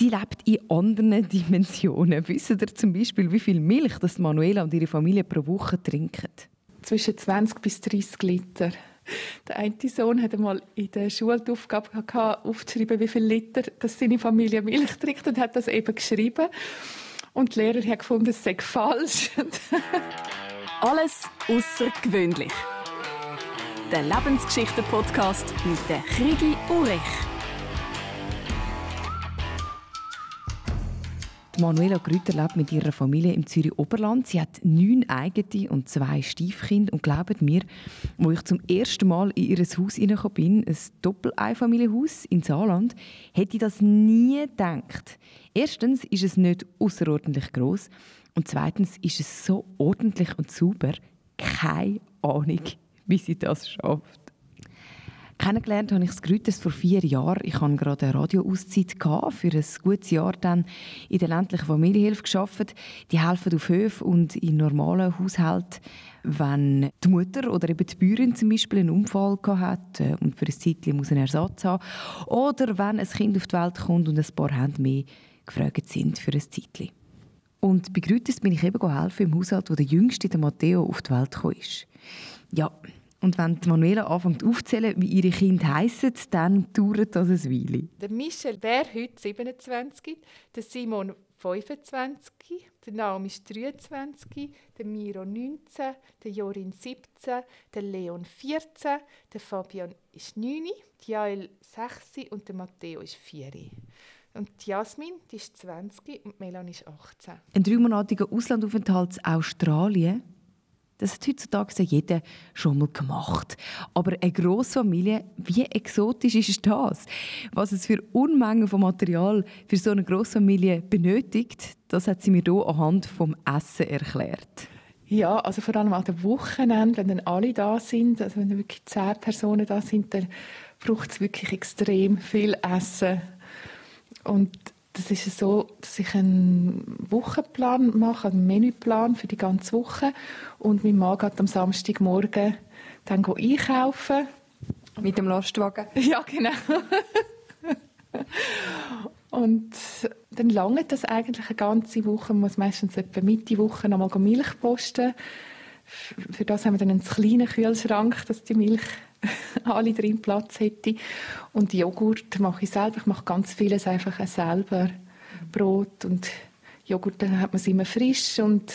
Sie lebt in anderen Dimensionen. Wissen Sie zum Beispiel, wie viel Milch das Manuela und ihre Familie pro Woche trinken? Zwischen 20 bis 30 Liter. Der eine Sohn hat einmal in der Schule die Aufgabe gehabt, aufzuschreiben, wie viel Liter das seine Familie Milch trinkt und hat das eben geschrieben. Und die Lehrer hat gefunden, es sei falsch. Alles außergewöhnlich. Der Lebensgeschichten-Podcast mit der Krigi Urech. Manuela Grüter lebt mit ihrer Familie im Zürich Oberland. Sie hat neun eigene und zwei Stiefkinder. Und glaubt mir, wo ich zum ersten Mal in ihr Haus hineingekommen bin, ein Doppel-Einfamilienhaus in Saarland, hätte ich das nie gedacht. Erstens ist es nicht außerordentlich groß und zweitens ist es so ordentlich und sauber. Keine Ahnung, wie sie das schafft. Kennengelernt habe ich das Grüters vor vier Jahren. Ich hatte gerade eine Radioauszeit für ein gutes Jahr dann in der ländlichen Familienhilfe geschafft. Die helfen auf Höfen und in normalen Haushalten, wenn die Mutter oder eben die Bäuerin zum Beispiel einen Unfall hat äh, und für ein Zeitchen muss einen Ersatz haben. Oder wenn ein Kind auf die Welt kommt und ein paar Hände mehr gefragt sind für ein Zeitchen. Und bei Grüters bin ich eben helfen im Haushalt, wo der Jüngste, der Matteo, auf die Welt gekommen ist. Ja, und wenn die Manuela anfängt aufzuzählen, wie ihre Kinder heissen, dann dauert das ein Weile. Der Michel wäre heute 27, der Simon 25, der Naomi ist 23, der Miro 19, der Jorin 17, der Leon 14, der Fabian ist 9, die Jael 6 und der Matteo ist 4. Und Jasmin, die ist 20 und Melanie ist 18. Ein dreimonatiger Auslandaufenthalt in Australien das hat heutzutage jeder schon mal gemacht. Aber eine Grossfamilie, wie exotisch ist das? Was es für Unmengen von Material für so eine Grossfamilie benötigt, das hat sie mir hier anhand vom Essen erklärt. Ja, also vor allem an den Wochenenden, wenn dann alle da sind, also wenn wirklich zehn Personen da sind, dann braucht es wirklich extrem viel Essen. Und das ist so, dass ich einen Wochenplan mache, einen Menüplan für die ganze Woche und mein Mann geht am Samstagmorgen dann einkaufen. Mit dem Lastwagen? Ja, genau. und dann lange das eigentlich eine ganze Woche. Man muss meistens etwa Mitte Woche nochmal Milch posten. Für das haben wir dann einen kleinen Kühlschrank, dass die Milch alle drin Platz hätte. Und Joghurt mache ich selber. Ich mache ganz vieles einfach selber. Brot und Joghurt, dann hat man es immer frisch und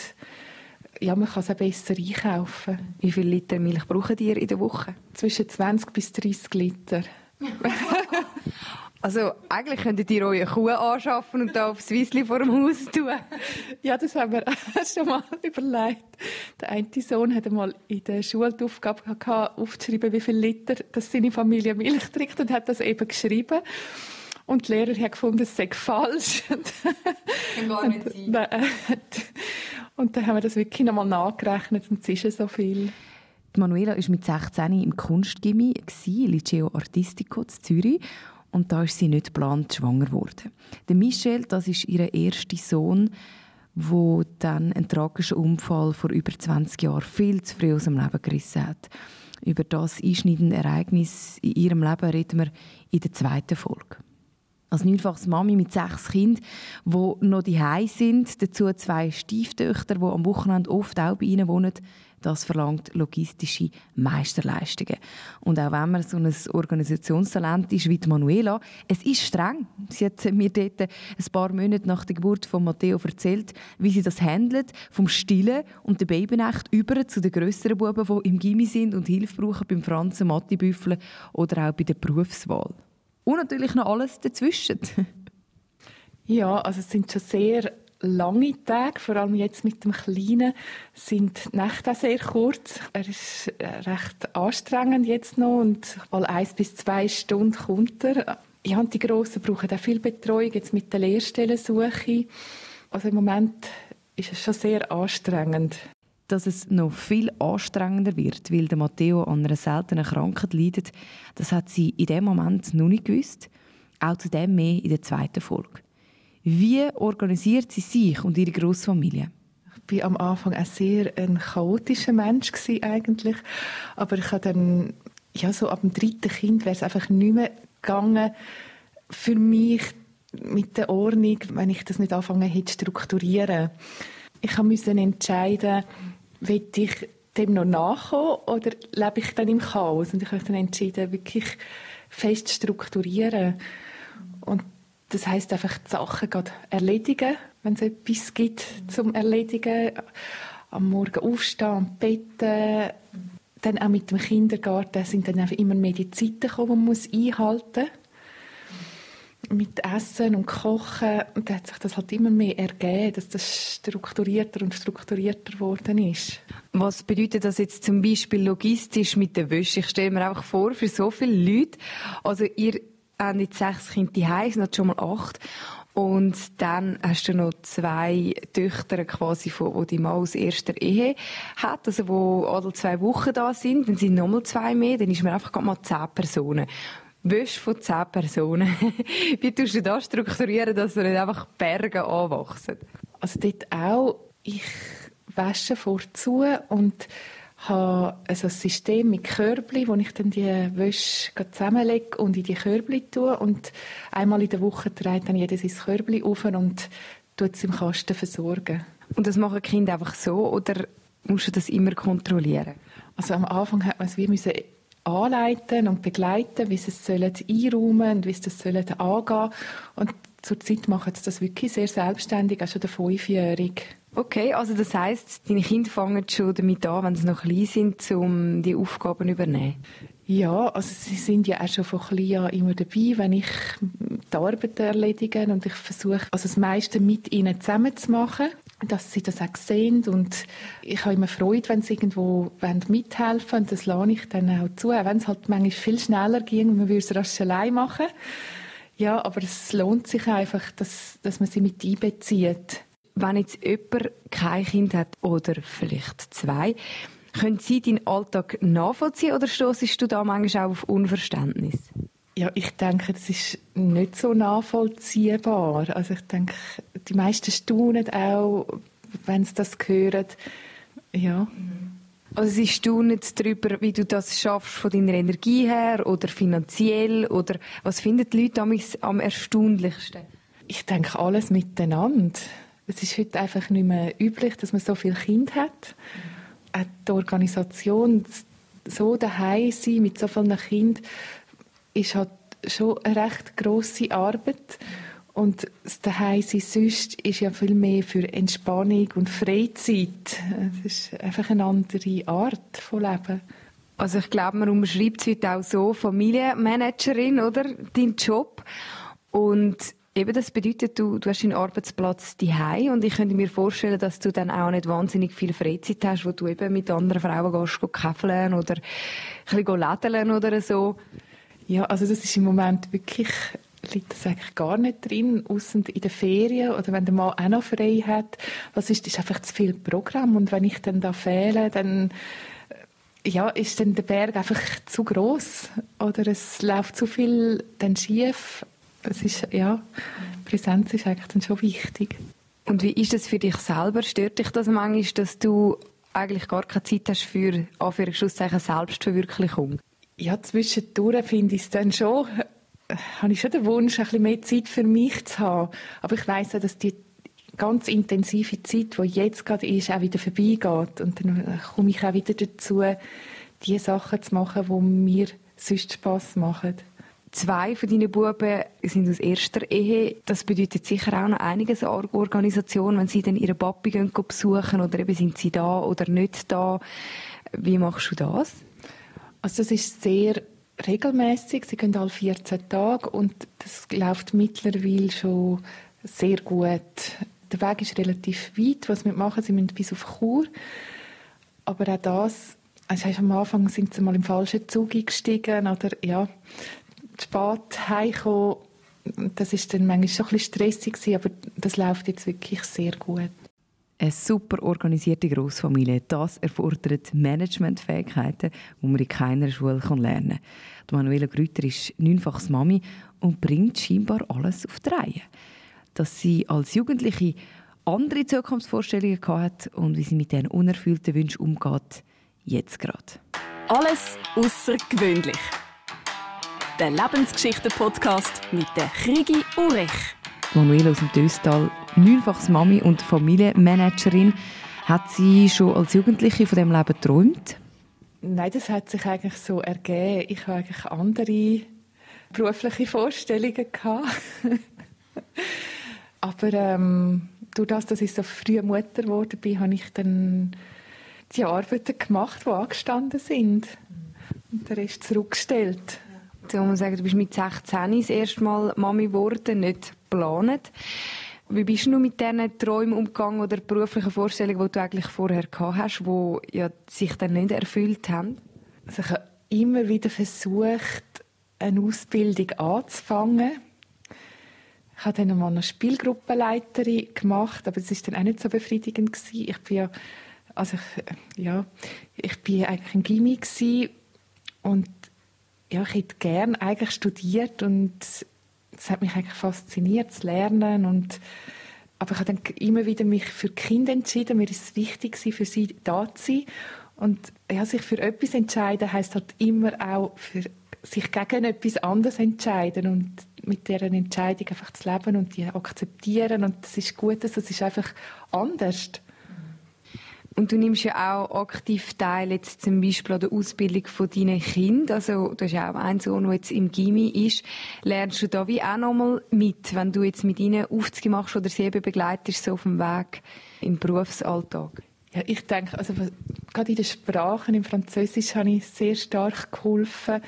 ja, man kann es auch besser einkaufen. Wie viele Liter Milch braucht ihr in der Woche? Zwischen 20 bis 30 Liter. Also eigentlich könntet ihr eure Kuh anschaffen und da aufs Wiesli vor dem Haus tun. Ja, das haben wir schon mal überlegt. Der eine Sohn hat einmal in der Schule die Aufgabe gehabt, aufzuschreiben, wie viel Liter das seine Familie Milch trinkt und hat das eben geschrieben. Und die Lehrer hat gefunden, es sei falsch. Kann gar nicht sein. Und dann haben wir das wirklich nochmal nachgerechnet und es ist so viel. Die Manuela war mit 16 im Kunstgimmi, Liceo Artistico in Zürich und da ist sie nicht geplant schwanger geworden. Der Michel, das ist ihr erster Sohn, wo dann einen tragischen Unfall vor über 20 Jahren viel zu früh aus dem Leben gerissen hat. Über das einschneidende Ereignis in ihrem Leben reden wir in der zweiten Folge. Als neunfaches Mami mit sechs Kindern, die noch die sind, dazu zwei Stieftöchter, die am Wochenende oft auch bei ihnen wohnen, das verlangt logistische Meisterleistungen. Und auch wenn man so ein Organisationstalent ist wie die Manuela, es ist streng. Sie hat mir dort ein paar Monate nach der Geburt von Matteo erzählt, wie sie das handelt, vom Stillen und der Babynacht über zu den grösseren Buben, die im Gimmi sind und Hilfe brauchen beim Franzen, Mattebüffeln oder auch bei der Berufswahl. Und natürlich noch alles dazwischen. ja, also es sind schon sehr lange Tage, vor allem jetzt mit dem Kleinen, sind die Nächte auch sehr kurz. Er ist äh, recht anstrengend jetzt noch und alle eins bis zwei Stunden kommt er. Ja, und die Grossen brauchen auch viel Betreuung jetzt mit der Lehrstellensuche. Also im Moment ist es schon sehr anstrengend. Dass es noch viel anstrengender wird, weil der Matteo an einer seltenen Krankheit leidet, das hat sie in dem Moment noch nicht gewusst. Auch zu dem mehr in der zweiten Folge. Wie organisiert sie sich und ihre Großfamilie? Ich war am Anfang ein sehr ein chaotischer Mensch eigentlich, aber ich habe dann ja so ab dem dritten Kind wäre es einfach nicht mehr gegangen für mich mit der Ordnung, wenn ich das nicht anfangen hätte strukturieren. Ich musste entscheiden, will ich dem noch nachkommen oder lebe ich dann im Chaos? Und ich habe dann entschieden, wirklich fest strukturieren. Und das heißt einfach die Sachen gerade erledigen, wenn es etwas gibt zum Erledigen. Am Morgen aufstehen, am Bett, dann auch mit dem Kindergarten sind dann einfach immer mehr die Zeiten gekommen, die man einhalten muss mit Essen und Kochen, und hat sich das halt immer mehr ergeben, dass das strukturierter und strukturierter geworden ist. Was bedeutet das jetzt zum Beispiel logistisch mit der Wäsche? Ich stelle mir einfach vor, für so viele Leute, also ihr habt jetzt sechs Kinder daheim, sind schon mal acht, und dann hast du noch zwei Töchter quasi, von, die Mann aus erster Ehe hat, also wo alle zwei Wochen da sind. Dann sind nochmal zwei mehr, dann ist man einfach mal zehn Personen. Wäsche von zehn Personen. Wie tust du das strukturieren, dass du nicht einfach Berge anwachsen? Also dort auch, ich wasche vorzu und habe also ein System mit Körbli, wo ich dann die Wäsche zusammenlege und in die Körbli tue und einmal in der Woche dreht dann jedes ins Körbli auf und tut es im Kasten versorgen. Und das machen Kinder einfach so oder musst du das immer kontrollieren? Also am Anfang hat man es wie müssen anleiten und begleiten, wie sie es sollen einräumen und wie sie das sollen angehen Und zurzeit machen sie das wirklich sehr selbstständig, auch schon der Fünfjährige. Okay, also das heißt, deine Kinder fangen schon damit an, wenn sie noch klein sind, um die Aufgaben zu übernehmen? Ja, also sie sind ja auch schon von klein an immer dabei, wenn ich die Arbeit erledige und ich versuche, also das meiste mit ihnen zusammen zu machen dass sie das auch sehen und ich habe immer Freude, wenn sie irgendwo mithelfen wollen und das lade ich dann auch zu, auch wenn es halt manchmal viel schneller ging und man würde es rasch allein machen. Ja, aber es lohnt sich einfach, dass, dass man sie mit einbezieht. Wenn jetzt jemand kein Kind hat oder vielleicht zwei, können Sie deinen Alltag nachvollziehen oder stoßest du da manchmal auch auf Unverständnis? Ja, ich denke, das ist nicht so nachvollziehbar. Also ich denke, die meisten staunen auch, wenn sie das hören. Ja. Also sie staunen darüber, wie du das schaffst von deiner Energie her oder finanziell oder was finden die Leute am, am erstaunlichsten? Ich denke alles miteinander. Es ist heute einfach nicht mehr üblich, dass man so viele Kinder hat. Auch die Organisation so daheim sein mit so vielen Kindern ist halt schon eine recht grosse Arbeit. Und das Daheimsein sonst ist ja viel mehr für Entspannung und Freizeit. Es ist einfach eine andere Art von Leben. Also ich glaube, man umschreibt es heute auch so, Familienmanagerin, oder? Dein Job. Und eben das bedeutet, du, du hast deinen Arbeitsplatz daheim und ich könnte mir vorstellen, dass du dann auch nicht wahnsinnig viel Freizeit hast, wo du eben mit anderen Frauen gehst, käfeln oder ein bisschen lädeln oder so. Ja, also das ist im Moment wirklich liegt das eigentlich gar nicht drin, außer in den Ferien oder wenn der Mann auch noch frei hat. Was ist, ist einfach zu viel Programm und wenn ich dann da fehle, dann äh, ja, ist dann der Berg einfach zu groß oder es läuft zu viel dann schief. Es ist ja Präsenz ist eigentlich dann schon wichtig. Und wie ist das für dich selber? Stört dich das manchmal, dass du eigentlich gar keine Zeit hast für Anführungszeichen Selbstverwirklichung? Ja, zwischendurch finde ich es dann schon, habe ich schon den Wunsch, ein bisschen mehr Zeit für mich zu haben. Aber ich weiß auch, dass die ganz intensive Zeit, die jetzt gerade ist, auch wieder vorbeigeht. Und dann äh, komme ich auch wieder dazu, die Sachen zu machen, die mir sonst Spass machen. Zwei von deinen Buben sind aus erster Ehe. Das bedeutet sicher auch noch einiges an Organisation, wenn sie dann ihre Papi gehen besuchen oder eben sind sie da oder nicht da. Wie machst du das? Also das ist sehr regelmäßig. Sie gehen alle 14 Tage und das läuft mittlerweile schon sehr gut. Der Weg ist relativ weit, was wir machen. Sie müssen bis auf Chur. Aber auch das, also am Anfang sind sie mal im falschen Zug eingestiegen oder ja, spät heimgekommen. Das ist dann manchmal schon ein bisschen stressig aber das läuft jetzt wirklich sehr gut. Eine super organisierte Großfamilie, das erfordert Managementfähigkeiten, die man in keiner Schule lernen kann. Die Manuela Grüter ist neunfaches Mami und bringt scheinbar alles auf die Reihe. Dass sie als Jugendliche andere Zukunftsvorstellungen hatte und wie sie mit diesen unerfüllten Wünschen umgeht, jetzt gerade. Alles außergewöhnlich. Der Lebensgeschichten-Podcast mit der Krigi Urech. Manuela aus dem Döstal, neunfaches Mami und Familienmanagerin. Hat sie schon als Jugendliche von dem Leben geträumt? Nein, das hat sich eigentlich so ergeben. Ich habe eigentlich andere berufliche Vorstellungen gehabt. Aber ähm, durch das, dass ich so früh Mutter geworden bin, habe ich dann die Arbeiten gemacht, die angestanden sind. Und den Rest zurückgestellt. So muss sagen, du bist mit 16 das erste Mal Mami geworden, nicht geplant. Wie bist du mit diesen Träumen umgegangen oder beruflichen Vorstellungen, die du eigentlich vorher gehabt hast, die ja sich dann nicht erfüllt haben? Also ich habe immer wieder versucht, eine Ausbildung anzufangen. Ich habe dann einmal eine Spielgruppenleiterin gemacht, aber es war dann auch nicht so befriedigend gewesen. Ich bin ja, also ich, ja, ich bin eigentlich ein Gimmi und ja, ich hätte gerne eigentlich studiert und es hat mich eigentlich fasziniert, zu lernen und aber ich habe dann immer wieder mich für Kinder entschieden. Mir ist es wichtig, für sie da zu sein. Und ja, sich für etwas entscheiden heißt halt immer auch für sich gegen etwas anderes entscheiden und mit deren Entscheidung einfach zu leben und die akzeptieren und das ist gut, das ist einfach anders. Und du nimmst ja auch aktiv teil jetzt zum Beispiel an der Ausbildung von deinen Kindern. Also du hast ja auch einen Sohn, der jetzt im Gimmi ist. Lernst du da wie auch nochmal mit, wenn du jetzt mit ihnen Aufzüge machst oder sie eben begleitest so auf dem Weg im Berufsalltag? Ja, ich denke, also gerade in den Sprachen, im Französisch habe ich sehr stark geholfen.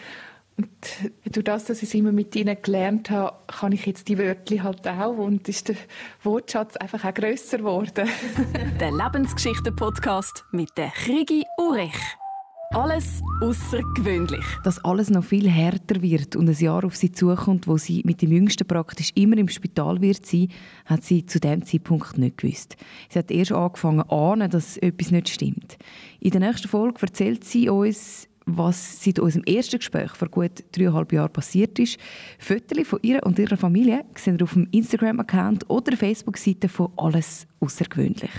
Und durch das, dass ich es immer mit ihnen gelernt habe, kann ich jetzt die Wörter halt auch und ist der Wortschatz einfach auch grösser geworden. der Lebensgeschichten-Podcast mit der Krigi Urech. Alles außergewöhnlich. Dass alles noch viel härter wird und ein Jahr auf sie zukommt, wo sie mit dem Jüngsten praktisch immer im Spital wird sein, hat sie zu dem Zeitpunkt nicht gewusst. Sie hat erst angefangen ahnen, dass etwas nicht stimmt. In der nächsten Folge erzählt sie uns, was seit unserem ersten Gespräch vor gut dreieinhalb Jahren passiert ist. Fotos von ihr und ihrer Familie ihr auf dem Instagram-Account oder der Facebook-Seite von «Alles außergewöhnlich».